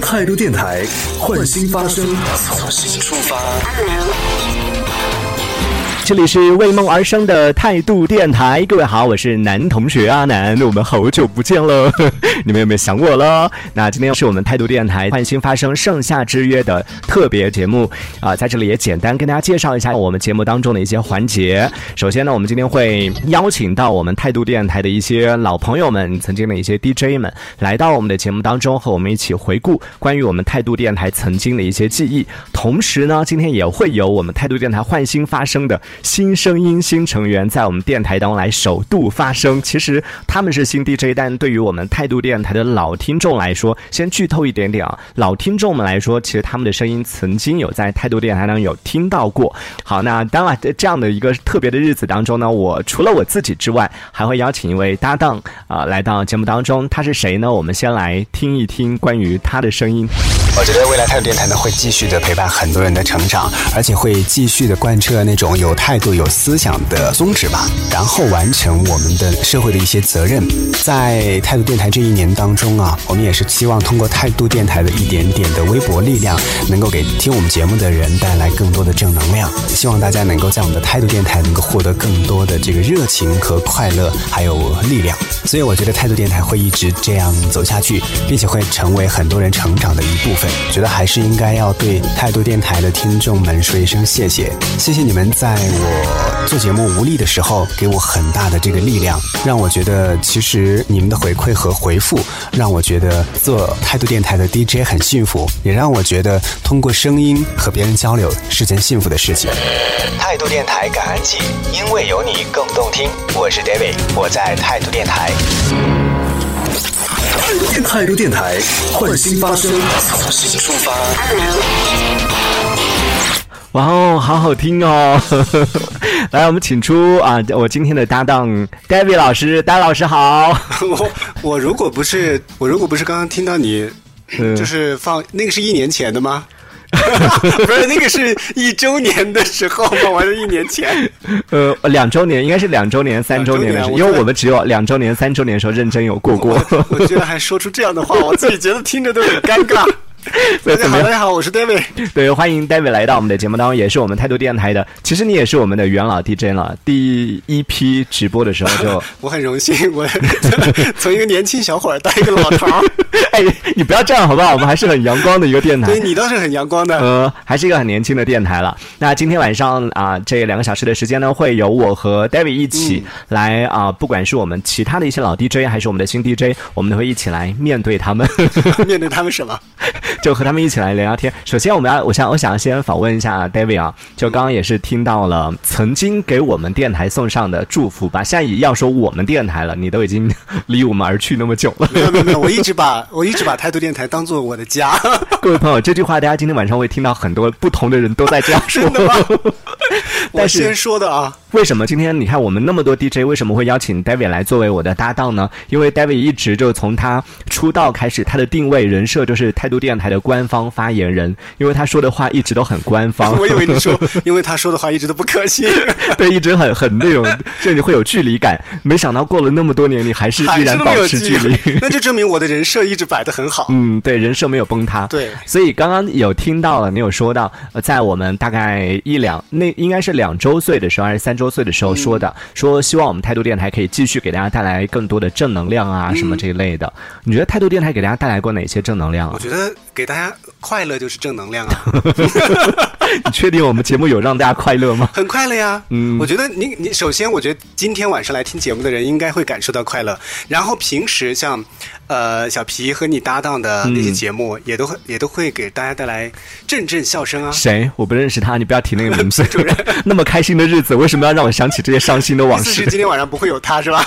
态度电台，换新发声，从新出发。这里是为梦而生的态度电台，各位好，我是男同学阿南，我们好久不见了，你们有没有想我了？那今天是我们态度电台换新发生盛夏之约的特别节目啊，在这里也简单跟大家介绍一下我们节目当中的一些环节。首先呢，我们今天会邀请到我们态度电台的一些老朋友们，曾经的一些 DJ 们来到我们的节目当中，和我们一起回顾关于我们态度电台曾经的一些记忆。同时呢，今天也会有我们态度电台换新发生的。新声音、新成员在我们电台当中来首度发声。其实他们是新 DJ，但对于我们态度电台的老听众来说，先剧透一点点啊。老听众们来说，其实他们的声音曾经有在态度电台当中有听到过。好，那当然这样的一个特别的日子当中呢，我除了我自己之外，还会邀请一位搭档啊来到节目当中。他是谁呢？我们先来听一听关于他的声音。我觉得未来态度电台呢会继续的陪伴很多人的成长，而且会继续的贯彻那种有态态度、有思想的宗旨吧，然后完成我们的社会的一些责任。在态度电台这一年当中啊，我们也是希望通过态度电台的一点点的微薄力量，能够给听我们节目的人带来更多的正能量。希望大家能够在我们的态度电台能够获得更多的这个热情和快乐，还有力量。所以我觉得态度电台会一直这样走下去，并且会成为很多人成长的一部分。觉得还是应该要对态度电台的听众们说一声谢谢，谢谢你们在我做节目无力的时候给我很大的这个力量，让我觉得其实你们的回馈和回复让我觉得做态度电台的 DJ 很幸福，也让我觉得通过声音和别人交流是件幸福的事情。态度电台感恩季，因为有你更动听。我是 David，我在态度电台。态度电台，换新发声，从新出发。好好听哦！来，我们请出啊，我今天的搭档 David 老师，戴老师好。我我如果不是我如果不是刚刚听到你，就是放那个是一年前的吗？不是那个是一周年的时候吗？我是一年前，呃，两周年应该是两周年、三周年的时候，因为我们只有两周年、三周年的时候认真有过过。我居然还说出这样的话，我自己觉得听着都很尴尬。大家好，大家好，我是 David。对，欢迎 David 来到我们的节目当中，也是我们态度电台的。其实你也是我们的元老 DJ 了。第一批直播的时候就，我很荣幸，我 从一个年轻小伙儿到一个老头儿。哎，你不要这样好不好？我们还是很阳光的一个电台。对你倒是很阳光的。呃，还是一个很年轻的电台了。那今天晚上啊，这两个小时的时间呢，会有我和 David 一起来啊，不管是我们其他的一些老 DJ，还是我们的新 DJ，我们都会一起来面对他们。面对他们什么？就和他们一起来聊聊天。首先，我们要，我想，我想先访问一下 David 啊。就刚刚也是听到了曾经给我们电台送上的祝福吧。现在也要说我们电台了，你都已经离我们而去那么久了。没有没有没有，我一直把我一直把态度电台当做我的家。各位朋友，这句话大家今天晚上会听到很多不同的人都在这样说的吗。我先说的啊。为什么今天你看我们那么多 DJ 为什么会邀请 David 来作为我的搭档呢？因为 David 一直就从他出道开始，他的定位人设就是态度电台的官方发言人，因为他说的话一直都很官方。我以为你说，因为他说的话一直都不可信。对，一直很很那种，甚至会有距离感。没想到过了那么多年，你还是依然保持距离，那就证明我的人设一直摆的很好。嗯，对，人设没有崩塌。对，所以刚刚有听到了，你有说到，在我们大概一两那应该是两周岁的时候，还是三周岁的时候说。的说希望我们态度电台可以继续给大家带来更多的正能量啊，什么这一类的。你觉得态度电台给大家带来过哪些正能量啊？我觉得给大家快乐就是正能量啊。你确定我们节目有让大家快乐吗？很快乐呀。嗯，我觉得你你首先，我觉得今天晚上来听节目的人应该会感受到快乐。然后平时像呃小皮和你搭档的那些节目，也都会也都会给大家带来阵阵笑声啊。谁？我不认识他，你不要提那个名字。主任，那么开心的日子，为什么要让我想起这些？伤心的往事。今天晚上不会有他是吧？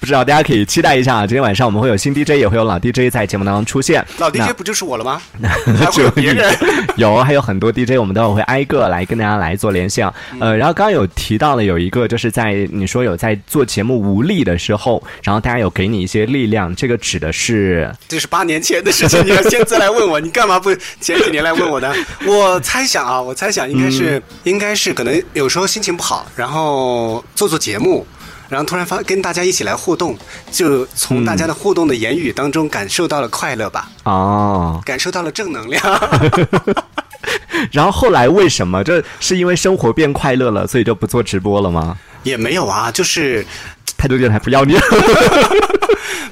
不知道，大家可以期待一下啊！今天晚上我们会有新 DJ，也会有老 DJ 在节目当中出现。老 DJ 不就是我了吗？还会有别人？有，还有很多 DJ，我们待会会挨个来跟大家来做连线。呃，然后刚刚有提到了有一个，就是在你说有在做节目无力的时候，然后大家有给你一些力量，这个指的是？这是八年前的事情，你要现在来问我，你干嘛不前几年来问我呢？我猜想啊，我猜想应该是，应该是可能有时候心情不好，然后。做做节目，然后突然发跟大家一起来互动，就从大家的互动的言语当中感受到了快乐吧，哦，感受到了正能量。然后后来为什么？这是因为生活变快乐了，所以就不做直播了吗？也没有啊，就是态度电台不要你。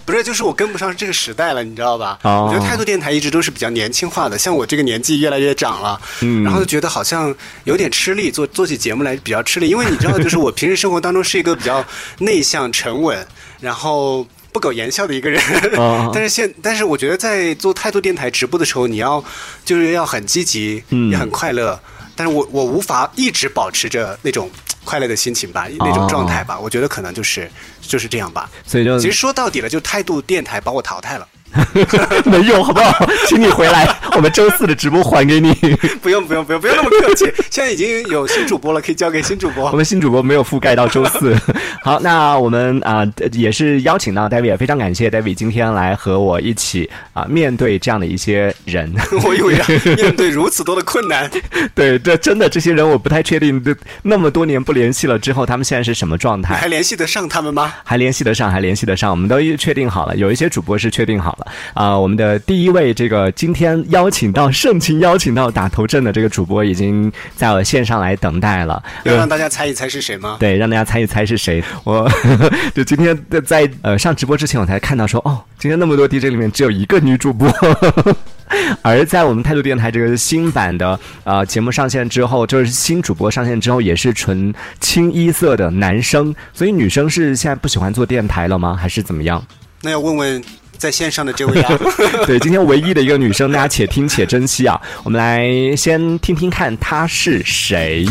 不是，就是我跟不上这个时代了，你知道吧？哦我觉得态度电台一直都是比较年轻化的，像我这个年纪越来越长了，嗯然后就觉得好像有点吃力，做做起节目来比较吃力，因为你知道，就是我平时生活当中是一个比较内向、沉稳，然后。不苟言笑的一个人，哦 但是现，但是我觉得在做态度电台直播的时候，你要就是要很积极，嗯也很快乐。但是我我无法一直保持着那种快乐的心情吧，那种状态吧。我觉得可能就是就是这样吧。所以就其实说到底了，就态度电台把我淘汰了。没用，好不好？请你回来，我们周四的直播还给你。不用不用不用不用那么客气，现在已经有新主播了，可以交给新主播我。们新主播没有覆盖到周四。好，那我们啊、也是邀请到 David，非常感谢 David 今天来和我一起啊、面对这样的一些人。我以为啊，面对如此多的困难，对，这真的这些人我不太确定，那么多年不联系了之后，他们现在是什么状态？还联系得上他们吗？还联系得上，还联系得上，我们都确定好了。有一些主播是确定好了啊、我们的第一位这个今天邀请到盛情邀请到打头阵的这个主播已经在我线上来等待了。要让大家猜一猜是谁吗？对，让大家猜一猜是谁。我 就今天在呃上直播之前，我才看到说，哦，今天那么多 DJ 里面只有一个女主播。而在我们态度电台这个新版的呃节目上线之后，就是新主播上线之后，也是纯清一色的男生，所以女生是现在不喜欢做电台了吗？还是怎么样？那要问问在线上的这位啊。对，今天唯一的一个女生，大家且听且珍惜啊！我们来先听听看她是谁。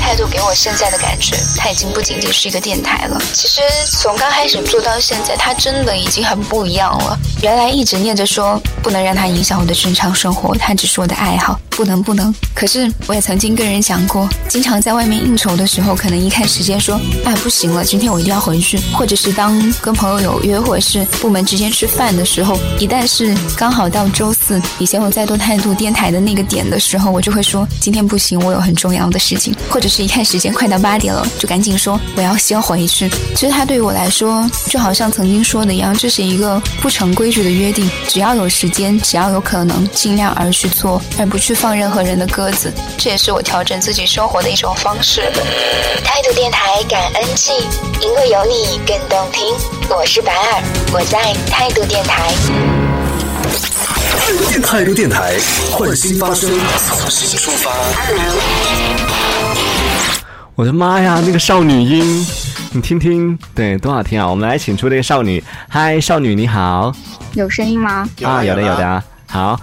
态度给我现在的感觉，她已经不仅仅是一个电台了。其实从刚开始做到现在，她真的已经很不一样了。原来一直念着说不能让它影响我的正常生活，它只是我的爱好，不能不能。可是我也曾经跟人讲过，经常在外面应酬的时候，可能一看时间说，哎不行了，今天我一定要回去。或者是当跟朋友有约，或者是部门之间吃饭的时候，一旦是刚好到周四，以前我再多态度电台的那个点的时候，我就会说今天不行，我有很重要的事情，或者是一看时间快到八点了，就赶紧说我要先回去。其实它对于我来说，就好像曾经说的一样，这是一个不成规矩的约定，只要有时间，只要有可能，尽量而去做，而不去放任何人的鸽子。这也是我调整自己生活的一种方式。态度电台感恩季，因为有你更动听。我是白尔，我在态度电台。态度电台，换新发声，从新出发。我的妈呀，那个少女音，你听听，对，多好听啊！我们来请出这个少女，嗨，少女你好有声音吗？啊，有的有的。啊，好，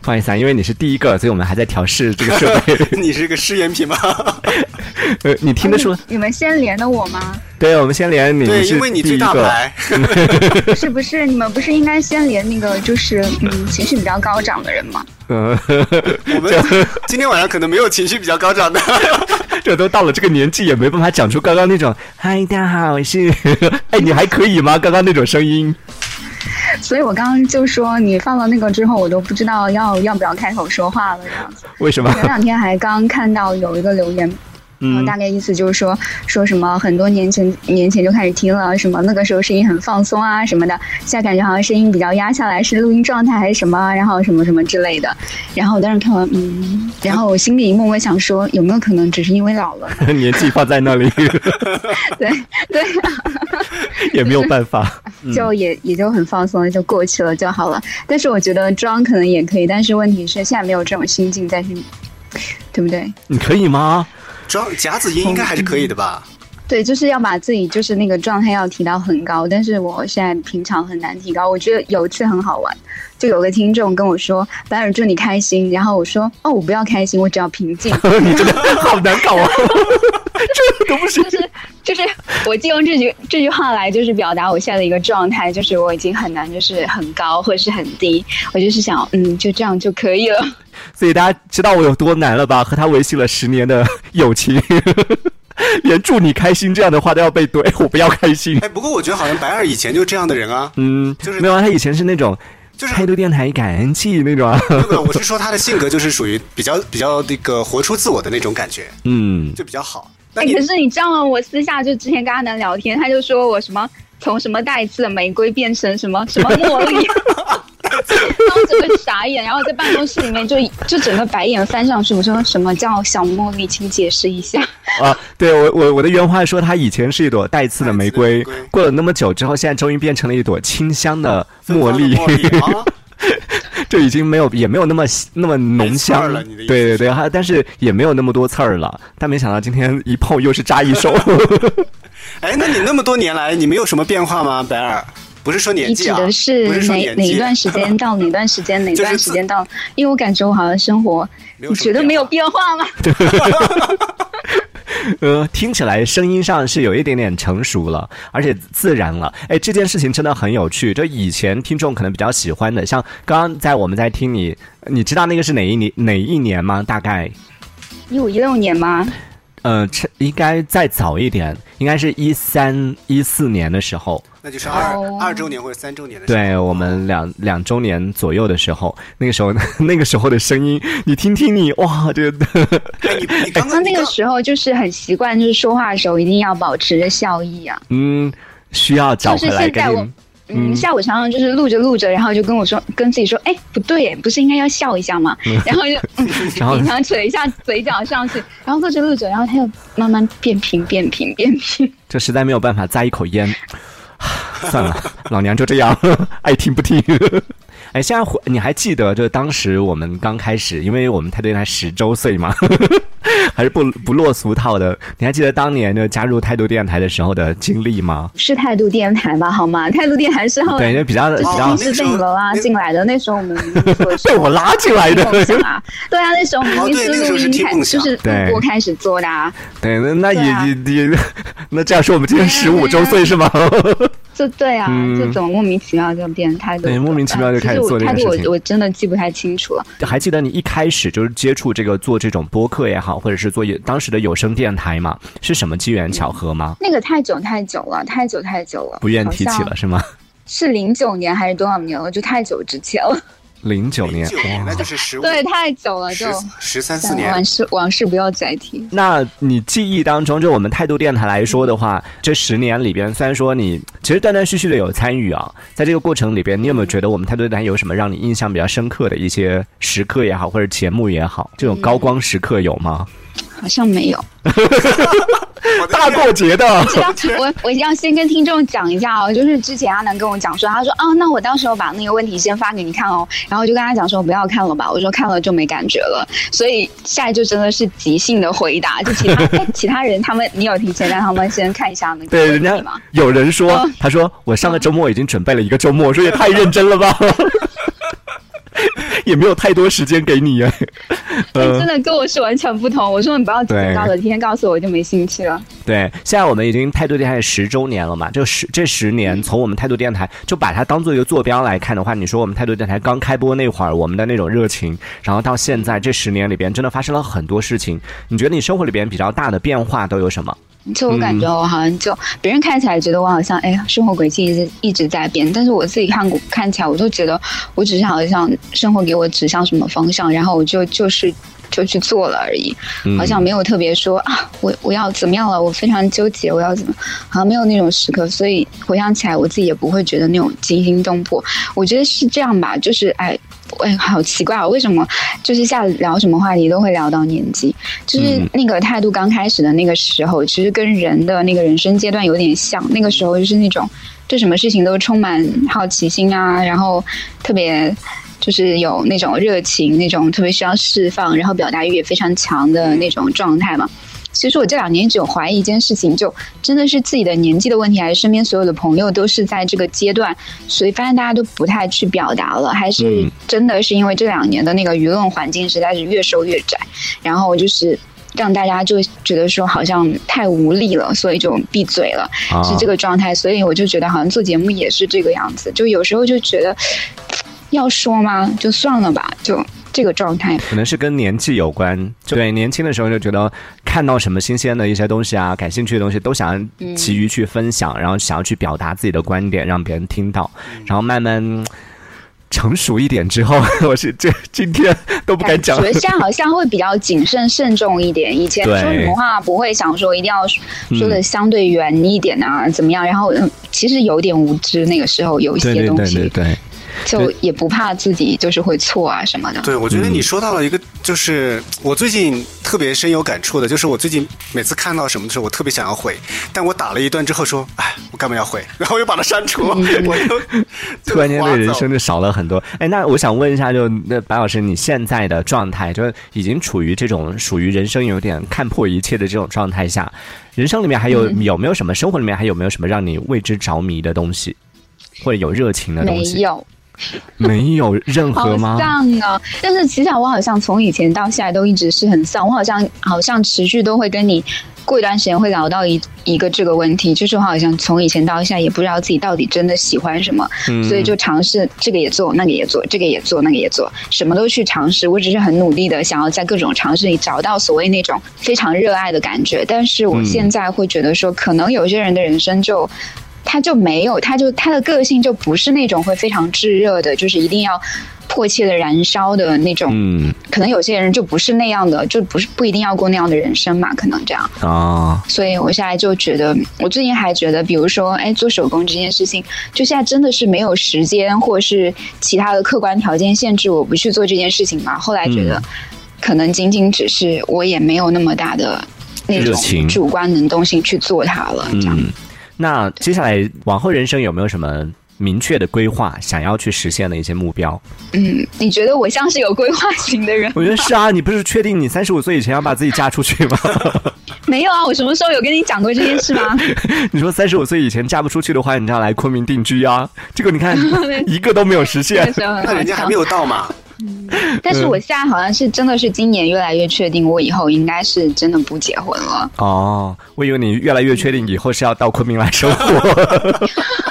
不好意思啊，因为你是第一个，所以我们还在调试这个设备。你是个试验品吗？呃，你听得出？你你们先连的我吗？对，我们先连你，对，因为你最第一个。大牌。不 是不是，你们不是应该先连那个就是嗯情绪比较高涨的人吗？嗯，我们今天晚上可能没有情绪比较高涨的。这都到了这个年纪，也没办法讲出刚刚那种“嗨，大家好，我是”，哎，你还可以吗？刚刚那种声音。所以我刚刚就说你放了那个之后，我都不知道要要不要开口说话了这样子。为什么？前两天还刚看到有一个留言。然后嗯大概意思就是说，说什么很多年前年前就开始听了，什么那个时候声音很放松啊什么的，现在感觉好像声音比较压下来，是录音状态还是什么，然后什么什么之类的。然后我当时看完，嗯，然后我心里默默想说，有没有可能只是因为老了？年纪放在那里，对对，也没有办法。就也也就很放松，就过去了就好了。但是我觉得装可能也可以，但是问题是现在没有这种心境再去，对不对？你可以吗？装夹子音应该还是可以的吧？对，就是要把自己就是那个状态要提到很高，但是我现在平常很难提高。我觉得有一次很好玩，就有个听众跟我说：“白尔祝你开心。”然后我说：“哦，我不要开心，我只要平静。你真的好难搞啊！这都不行。就是就是我就用这句这句话来就是表达我现在的一个状态，就是我已经很难就是很高或者是很低，我就是想嗯就这样就可以了。所以大家知道我有多难了吧？和他维系了十年的友情，连祝你开心这样的话都要被怼，我不要开心。哎，不过我觉得好像白二以前就这样的人啊，嗯，就是没有啊，他以前是那种就是态度电台感恩季那种啊。不不，我是说他的性格就是属于比较比较那个活出自我的那种感觉，嗯，就比较好。哎，可是你知道吗？我私下就之前跟阿南聊天，他就说我什么从什么带刺的玫瑰变成什么什么茉莉，然后整个傻眼，然后在办公室里面就就整个白眼翻上去。我说什么叫小茉莉，请解释一下。啊，对我我我的原话说，它以前是一朵带刺的玫瑰过了那么久之后，现在终于变成了一朵清香的茉莉，芬芳的茉莉啊 就已经没有也没有那么那么浓香了对对对，还但是也没有那么多刺儿了。但没想到今天一碰又是扎一手，哎，那你那么多年来，你没有什么变化吗，白尔？不是说年你指纪啊，的是不是说哪年纪哪一段时间到 哪段时间哪段时间到？因为我感觉我好像生活，你觉得没有变化吗？呃，听起来声音上是有一点点成熟了，而且自然了。哎，这件事情真的很有趣。就以前听众可能比较喜欢的，像刚刚在我们在听你，你知道那个是哪一年哪一年吗？大概一五一六年吗？呃，这应该再早一点，应该是一三一四年的时候。那就是二哦二周年或者三周年的时候。对我们两两周年左右的时候，那个时候 那个时候的声音，你听听你哇，这个 哎，你你刚那那个时候就是很习惯，就是说话的时候一定要保持着笑意啊。嗯，需要找就是回来跟现在我你。嗯，下午常常就是录着录着，然后就跟我说，跟自己说，哎，不对耶，不是应该要笑一下吗？然后就嗯 然后勉强扯一下嘴角上去，然后录着录着，然后他又慢慢变平变平变平。这实在没有办法，咂一口烟，算了，老娘就这样，爱听不听。哎，现在回你还记得，就是当时我们刚开始，因为我们台对台十周岁嘛，还是不不落俗套的。你还记得当年就加入态度电台的时候的经历吗？是态度电台吧？好吗？态度电台是后对，来就比较比就是较是被你们拉进来的，那时候我们说 被我拉进来的。啊，对啊，那时候明明哦对那个时候是录音开，就是播开始做的啊，对，那那也也也，那这样说我们今天十五周岁是吗？这对啊，嗯这怎么莫名其妙就变态度？对莫名其妙就开始做这件其实我态事情度我我真的记不太清楚了。还记得你一开始就是接触这个做这种播客也好，或者是做有当时的有声电台嘛，是什么机缘巧合吗？那个太久太久了，太久太久了，不愿提起了是吗？是零九年还是多少年了？就太久之前了。零九年，那就是十五对，太久了，就十三四年往。事往事不要再提。那你记忆当中，就我们态度电台来说的话，这十年里边，虽然说你其实断断续续的有参与啊，在这个过程里边，你有没有觉得我们态度电台有什么让你印象比较深刻的一些时刻也好，或者节目也好，这种高光时刻有吗？好像没有。大过节的，我我要先跟听众讲一下哦，就是之前阿南跟我讲说，他说啊，那我到时候把那个问题先发给你看哦，然后我就跟他讲说不要看了吧，我说看了就没感觉了，所以下来就真的是即兴的回答，就其他 哎其他人他们你有提前让他们先看一下那个对，人家？有人说嗯，他说我上个周末已经准备了一个周末，我说也太认真了吧，也没有太多时间给你哎，哎呃 真，的跟我是完全不同。我说你不要提前告诉我，提前告诉我我就没兴趣了。对，现在我们已经态度电台十周年了嘛，就十这十年，从我们态度电台就把它当做一个坐标来看的话，你说我们态度电台刚开播那会儿，我们的那种热情，然后到现在这十年里边，真的发生了很多事情。你觉得你生活里边比较大的变化都有什么？就我感觉我好像就别人看起来觉得我好像哎呀生活轨迹一直一直在变，但是我自己看过看起来我就觉得我只是好像生活给我指向什么方向，然后我就就是就去做了而已，嗯好像没有特别说啊我我要怎么样了，我非常纠结我要怎么，好像没有那种时刻，所以回想起来我自己也不会觉得那种惊心动魄。我觉得是这样吧，就是哎。哎，好奇怪啊！为什么就是下聊什么话题都会聊到年纪？就是嗯那个态度刚开始的那个时候，其实跟人的那个人生阶段有点像。那个时候就是那种对什么事情都充满好奇心啊，然后特别就是有那种热情，那种特别需要释放，然后表达欲也非常强的那种状态嘛。其实我这两年一直有怀疑一件事情，就真的是自己的年纪的问题，还是身边所有的朋友都是在这个阶段，所以发现大家都不太去表达了，还是嗯真的是因为这两年的那个舆论环境实在是越收越窄，然后就是让大家就觉得说好像太无力了，所以就闭嘴了，啊是这个状态。所以我就觉得好像做节目也是这个样子，就有时候就觉得要说吗？就算了吧，就这个状态。可能是跟年纪有关。对，年轻的时候就觉得看到什么新鲜的一些东西啊，感兴趣的东西都想要急于去分享，然后想要去表达自己的观点，让别人听到。然后慢慢。成熟一点之后，我是这今天都不敢讲。觉得现在好像会比较谨慎慎重一点，以前说什么话不会想说一定要说的相对圆一点啊，怎么样？然后嗯，其实有点无知，那个时候有一些东西。对对对对。就也不怕自己就是会错啊什么的。对，我觉得你说到了一个，就是我最近特别深有感触的，就是我最近每次看到什么的时候，我特别想要回，但我打了一段之后说，哎，我干嘛要回？然后又把它删除，我 又 突然间对人生就少了很多。哎，那我想问一下，就那白老师，你现在的状态，就是已经处于这种属于人生有点看破一切的这种状态下，人生里面还有有没有什么生活里面还有没有什么让你为之着迷的东西，或者有热情的东西？没有。没有任何吗？丧啊！但是其实我好像从以前到现在都一直是很丧。我好像好像持续都会跟你过一段时间会聊到一一个这个问题，就是我好像从以前到现在也不知道自己到底真的喜欢什么，所以就尝试这个也做，那个也做，这个也做，那个也做，什么都去尝试。我只是很努力的想要在各种尝试里找到所谓那种非常热爱的感觉。但是我现在会觉得说，可能有些人的人生就。他就没有，他就他的个性就不是那种会非常炙热的，就是一定要迫切的燃烧的那种。嗯，可能有些人就不是那样的，就不是不一定要过那样的人生嘛，可能这样。啊，所以我现在就觉得，我最近还觉得，比如说，哎，做手工这件事情，就现在真的是没有时间，或是其他的客观条件限制我不去做这件事情嘛。后来觉得，可能仅仅只是我也没有那么大的那种主观能动性去做它了，这样。那接下来往后人生有没有什么明确的规划，想要去实现的一些目标？嗯，你觉得我像是有规划型的人？我觉得是啊，你不是确定你三十五岁以前要把自己嫁出去吗？没有啊，我什么时候有跟你讲过这件事吗？你说三十五岁以前嫁不出去的话，你就要来昆明定居啊？这个你看 一个都没有实现，那人家还没有到嘛。但是我现在好像是真的是今年越来越确定，我以后应该是真的不结婚了。哦，我以为你越来越确定以后是要到昆明来生活。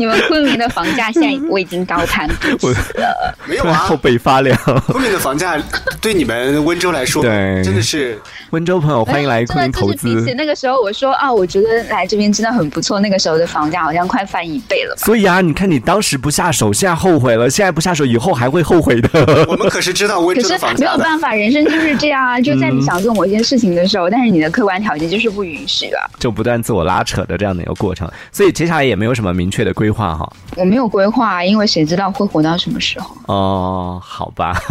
你们昆明的房价现在我已经高攀不起 了，没有啊，后背发凉。昆明的房价对你们温州来说，对，真的是温州朋友欢迎来昆明投资。比起那个时候，我说啊，我觉得来这边真的很不错。那个时候的房价好像快翻一倍了。所以啊，你看你当时不下手，现在后悔了；现在不下手，以后还会后悔的。我们可是知道温州的房价。没有办法，人生就是这样啊！就在你想做某件事情的时候，但是你的客观条件就是不允许啊，就不断自我拉扯的这样的一个过程。所以接下来也没有什么明确的规划哈。我没有规划，因为谁知道会活到什么时候？哦，好吧。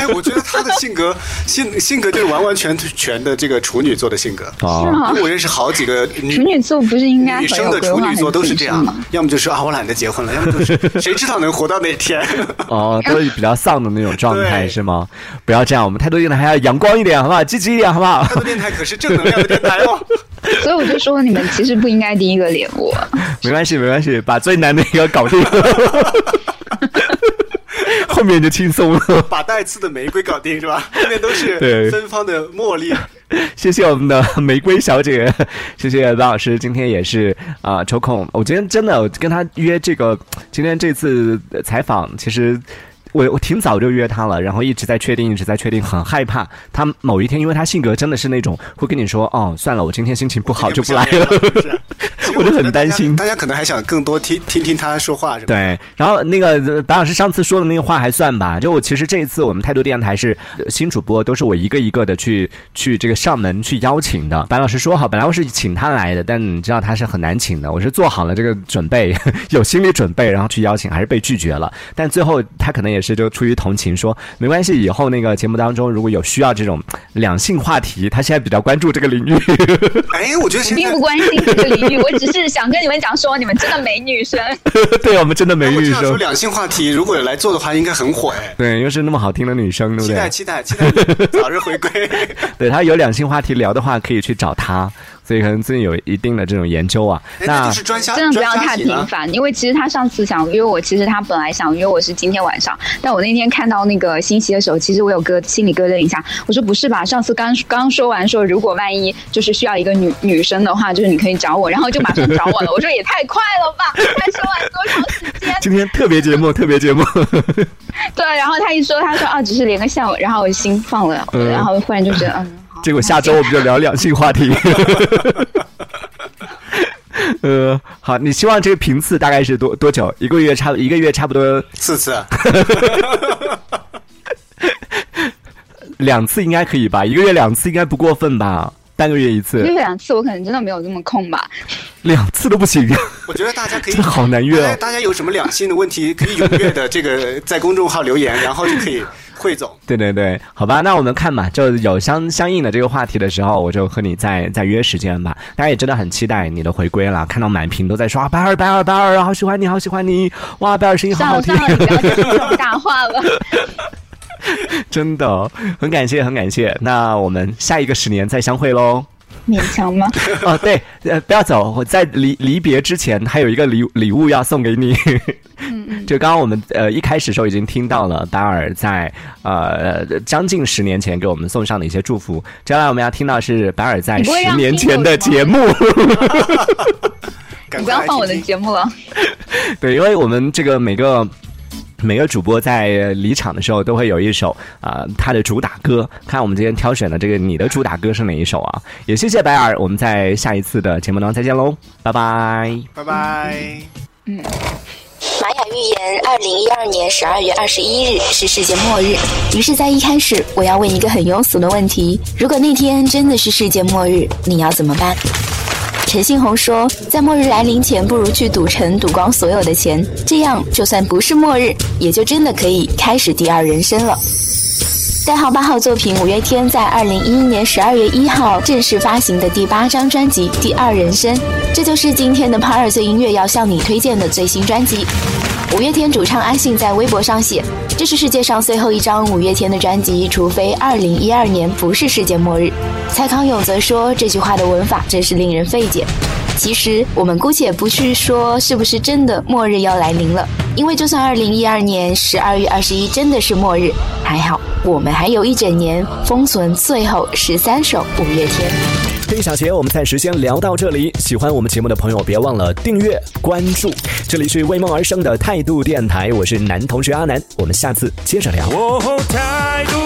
哎，我觉得他的性格 性性格就是完完全全的这个处女座的性格。是吗？因为我认识好几个处女座，不是应该女生的处女座都是这样吗？要么就是啊，我懒得结婚了；要么就是 谁知道能活到哪天？哦，都是比较丧的那种状态是吗？不要这样，我们态度电台还要阳光一点，好不好？积极一点，好不好？态度电台可是正能量的电台哦。所以我就说，你们其实不应该第一个连我。没关系，没关系，把最难的一个搞定，后面就轻松了。把带刺的玫瑰搞定是吧？后面都是芬芳的茉莉。谢谢我们的玫瑰小姐，谢谢张老师，今天也是啊抽空。我今天真的跟他约这个，今天这次采访其实。我我挺早就约他了，然后一直在确定，一直在确定，很害怕他某一天，因为他性格真的是那种会跟你说，哦，算了，我今天心情不好就不来了，我就很担心。大家可能还想更多听听听他说话，是吧？对。然后那个白老师上次说的那个话还算吧，就我其实这一次我们态度电台是新主播，都是我一个一个的去去这个上门去邀请的。白老师说好，本来我是请他来的，但你知道他是很难请的，我是做好了这个准备，有心理准备，然后去邀请，还是被拒绝了。但最后他可能也。是就出于同情说没关系，以后那个节目当中如果有需要这种两性话题，他现在比较关注这个领域。哎，我觉得并不关心这个领域，我只是想跟你们讲说，你们真的没 女生。对我们真的没女生。说两性话题如果来做的话，应该很火哎。对，又是那么好听的女生，对不对？期待期待期待早日回归。对他有两性话题聊的话，可以去找他。所以可能最近有一定的这种研究啊，那就是专真的不要太频繁，因为其实他上次想约我，其实他本来想约我是今天晚上，但我那天看到那个信息的时候，其实我有咯心里咯噔一下，我说不是吧？上次刚刚说完说，如果万一就是需要一个女女生的话，就是你可以找我，然后就马上找我了。我说也太快了吧？才说完多长时间？今天特别节目，特别节目。对，然后他一说，他说啊，只是连个下午，然后我心放了，然后忽然就觉得嗯。结果下周我们就聊两性话题。呃，好，你希望这个频次大概是多多久？一个月差一个月差不多四次，两次应该可以吧？一个月两次应该不过分吧？半个月一次一个次，月两次，我可能真的没有这么空吧。两次都不行。我觉得大家可以真的好难约哦大家有什么两性的问题，可以踊跃的这个在公众号留言，然后就可以汇总。对对对，好吧，那我们看吧，就有相相应的这个话题的时候，我就和你再再约时间吧。大家也真的很期待你的回归了，看到满屏都在说啊，白尔白尔白尔，好喜欢你，好喜欢你，哇，白尔声音好好听算了算，了，你不要再说大话了。真的很感谢很感谢。那我们下一个十年再相会喽。勉强吗？哦，对，呃，不要走，我在离离别之前还有一个礼礼物要送给你。就刚刚我们呃一开始时候已经听到了达尔在呃将近十年前给我们送上的一些祝福，接下来我们要听到是达尔在十年前的节目。你不要放我的节目了。对，因为我们这个每个。每个主播在离场的时候都会有一首啊、他的主打歌，看我们今天挑选的这个你的主打歌是哪一首啊？也谢谢白尔，我们在下一次的节目当中再见喽，拜拜。拜拜。玛雅预言，二零一二年十二月二十一日是世界末日。于是，在一开始，我要问一个很庸俗的问题：如果那天真的是世界末日，你要怎么办？陈信宏说，在末日来临前，不如去赌城赌光所有的钱，这样就算不是末日，也就真的可以开始第二人生了。代号八号作品五月天在二零一一年十二月一号正式发行的第八张专辑《第二人生》，这就是今天的 p a r 最音乐要向你推荐的最新专辑。五月天主唱阿信在微博上写：“这是世界上最后一张五月天的专辑，除非二零一二年不是世界末日。”蔡康永则说：“这句话的文法真是令人费解。”其实，我们姑且不去说是不是真的末日要来临了，因为就算二零一二年十二月二十一真的是末日，还好我们还有一整年封存最后十三首五月天。这一小节我们暂时先聊到这里。喜欢我们节目的朋友，别忘了订阅关注。这里是为梦而生的态度电台，我是男同学阿南，我们下次接着聊。哦，态度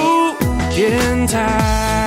电台。